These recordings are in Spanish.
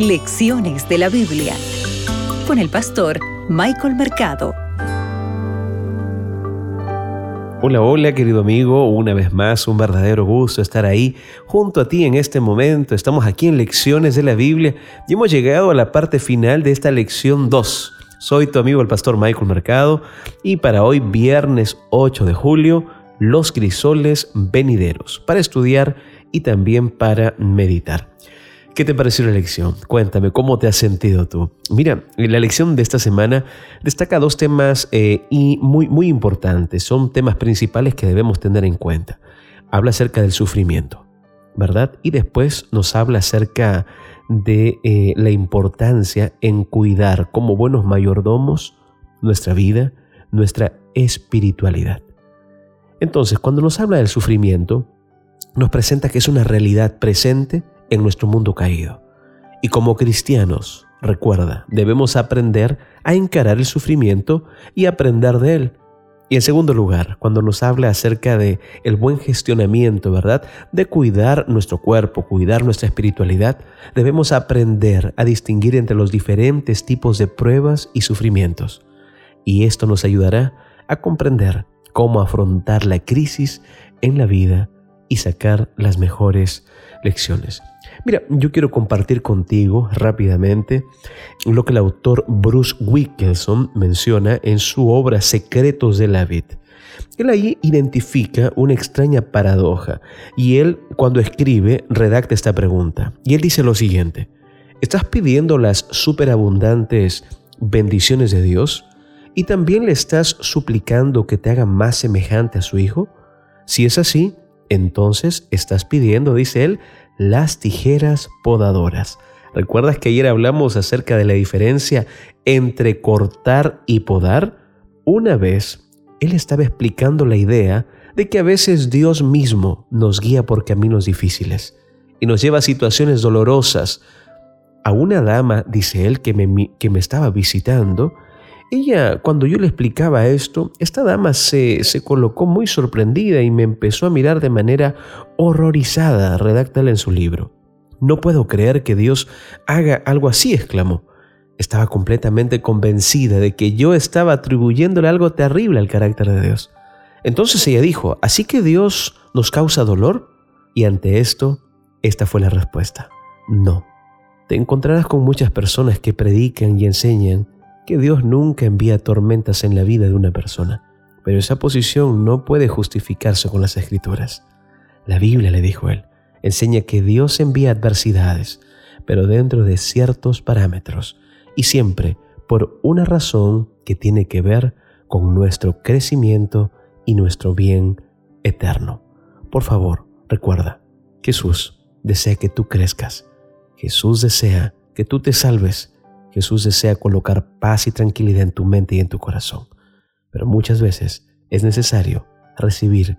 Lecciones de la Biblia con el pastor Michael Mercado. Hola, hola querido amigo, una vez más un verdadero gusto estar ahí junto a ti en este momento. Estamos aquí en Lecciones de la Biblia y hemos llegado a la parte final de esta lección 2. Soy tu amigo el pastor Michael Mercado y para hoy viernes 8 de julio los crisoles venideros para estudiar y también para meditar. ¿Qué te pareció la lección? Cuéntame, ¿cómo te has sentido tú? Mira, la lección de esta semana destaca dos temas eh, y muy, muy importantes. Son temas principales que debemos tener en cuenta. Habla acerca del sufrimiento, ¿verdad? Y después nos habla acerca de eh, la importancia en cuidar como buenos mayordomos nuestra vida, nuestra espiritualidad. Entonces, cuando nos habla del sufrimiento, nos presenta que es una realidad presente en nuestro mundo caído. Y como cristianos, recuerda, debemos aprender a encarar el sufrimiento y aprender de él. Y en segundo lugar, cuando nos habla acerca de el buen gestionamiento, ¿verdad? De cuidar nuestro cuerpo, cuidar nuestra espiritualidad, debemos aprender a distinguir entre los diferentes tipos de pruebas y sufrimientos. Y esto nos ayudará a comprender cómo afrontar la crisis en la vida y sacar las mejores lecciones. Mira, yo quiero compartir contigo rápidamente lo que el autor Bruce Wilkinson menciona en su obra Secretos de la Vid. Él ahí identifica una extraña paradoja y él cuando escribe redacta esta pregunta. Y él dice lo siguiente, ¿estás pidiendo las superabundantes bendiciones de Dios y también le estás suplicando que te haga más semejante a su Hijo? Si es así, entonces estás pidiendo, dice él, las tijeras podadoras. ¿Recuerdas que ayer hablamos acerca de la diferencia entre cortar y podar? Una vez, él estaba explicando la idea de que a veces Dios mismo nos guía por caminos difíciles y nos lleva a situaciones dolorosas. A una dama, dice él, que me, que me estaba visitando, ella, cuando yo le explicaba esto, esta dama se, se, colocó muy sorprendida y me empezó a mirar de manera horrorizada, redáctala en su libro. No puedo creer que Dios haga algo así, exclamó. Estaba completamente convencida de que yo estaba atribuyéndole algo terrible al carácter de Dios. Entonces ella dijo, ¿así que Dios nos causa dolor? Y ante esto, esta fue la respuesta. No. Te encontrarás con muchas personas que predican y enseñan que Dios nunca envía tormentas en la vida de una persona, pero esa posición no puede justificarse con las escrituras. La Biblia, le dijo él, enseña que Dios envía adversidades, pero dentro de ciertos parámetros y siempre por una razón que tiene que ver con nuestro crecimiento y nuestro bien eterno. Por favor, recuerda, Jesús desea que tú crezcas. Jesús desea que tú te salves Jesús desea colocar paz y tranquilidad en tu mente y en tu corazón. Pero muchas veces es necesario recibir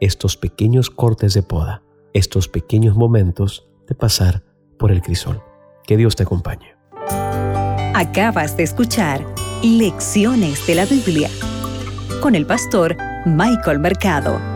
estos pequeños cortes de poda, estos pequeños momentos de pasar por el crisol. Que Dios te acompañe. Acabas de escuchar Lecciones de la Biblia con el pastor Michael Mercado.